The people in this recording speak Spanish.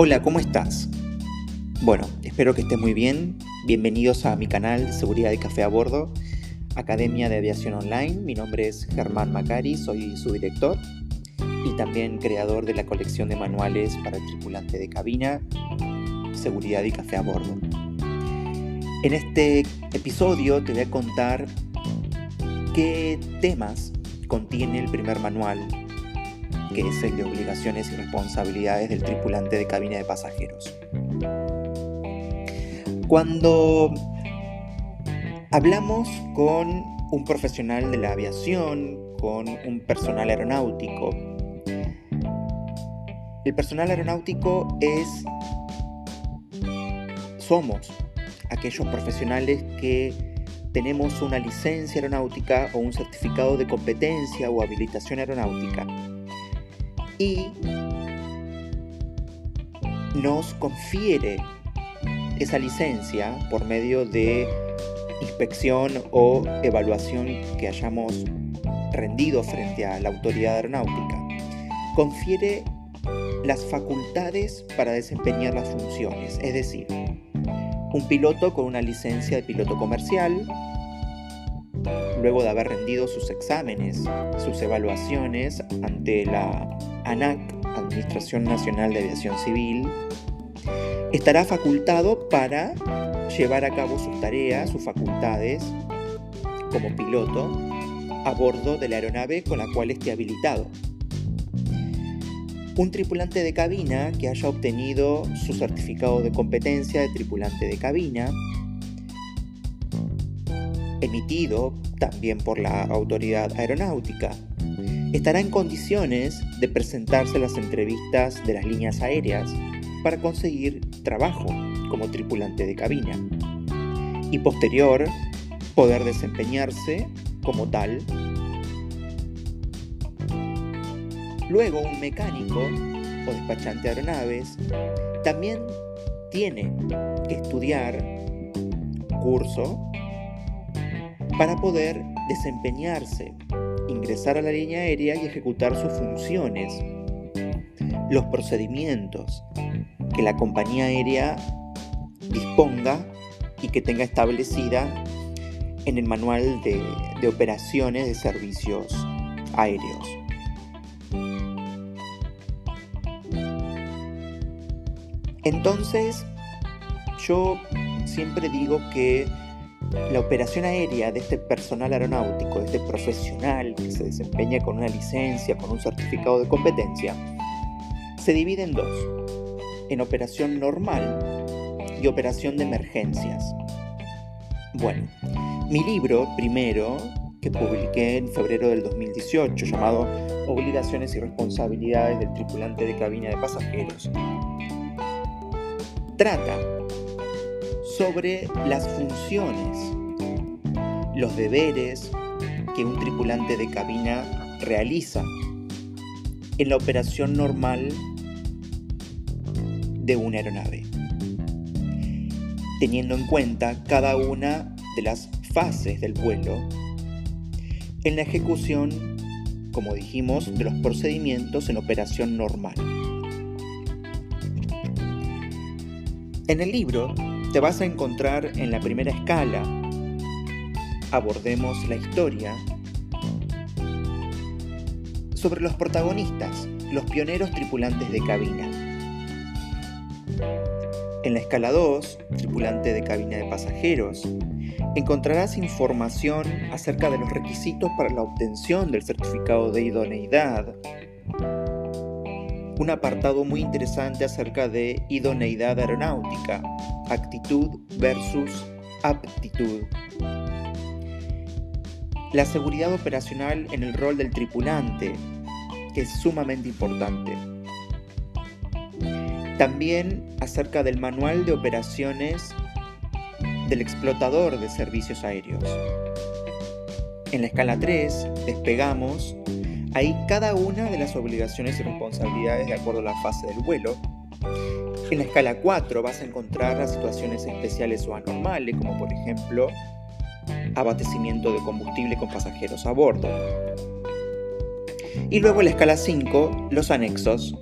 Hola, ¿cómo estás? Bueno, espero que estés muy bien. Bienvenidos a mi canal Seguridad y Café a Bordo, Academia de Aviación Online. Mi nombre es Germán Macari, soy su director y también creador de la colección de manuales para el tripulante de cabina, Seguridad y Café a Bordo. En este episodio te voy a contar qué temas contiene el primer manual que es el de obligaciones y responsabilidades del tripulante de cabina de pasajeros. Cuando hablamos con un profesional de la aviación, con un personal aeronáutico, el personal aeronáutico es, somos aquellos profesionales que tenemos una licencia aeronáutica o un certificado de competencia o habilitación aeronáutica y nos confiere esa licencia por medio de inspección o evaluación que hayamos rendido frente a la autoridad aeronáutica, confiere las facultades para desempeñar las funciones, es decir, un piloto con una licencia de piloto comercial, luego de haber rendido sus exámenes, sus evaluaciones ante la ANAC, Administración Nacional de Aviación Civil, estará facultado para llevar a cabo sus tareas, sus facultades como piloto a bordo de la aeronave con la cual esté habilitado. Un tripulante de cabina que haya obtenido su certificado de competencia de tripulante de cabina, emitido también por la autoridad aeronáutica, estará en condiciones de presentarse las entrevistas de las líneas aéreas para conseguir trabajo como tripulante de cabina y posterior poder desempeñarse como tal. Luego un mecánico o despachante de aeronaves también tiene que estudiar curso para poder desempeñarse ingresar a la línea aérea y ejecutar sus funciones. Los procedimientos que la compañía aérea disponga y que tenga establecida en el manual de, operaciones de servicios aéreos. Entonces, yo siempre digo que la operación aérea de este personal aeronáutico, de este profesional que se desempeña con una licencia, con un certificado de competencia, se divide en dos, en operación normal y operación de emergencias. Bueno, mi libro primero, que publiqué en febrero del 2018, llamado Obligaciones y responsabilidades del tripulante de cabina de pasajeros, trata sobre las funciones, los deberes que un tripulante de cabina realiza en la operación normal de una aeronave, teniendo en cuenta cada una de las fases del vuelo en la ejecución, como dijimos, de los procedimientos en operación normal. En el libro te vas a encontrar en la primera escala. Abordemos la historia sobre los protagonistas, los pioneros tripulantes de cabina. En la escala 2, tripulante de cabina de pasajeros, encontrarás información acerca de los requisitos para la obtención del certificado de idoneidad, un apartado muy interesante acerca de idoneidad aeronáutica, actitud versus aptitud. La seguridad operacional en el rol del tripulante, es sumamente importante. También acerca del manual de operaciones del explotador de servicios aéreos. En la escala 3 despegamos Ahí cada una de las obligaciones y responsabilidades de acuerdo a la fase del vuelo. En la escala 4 vas a encontrar las situaciones especiales o anormales, como por ejemplo abastecimiento de combustible con pasajeros a bordo. Y luego en la escala 5, los anexos,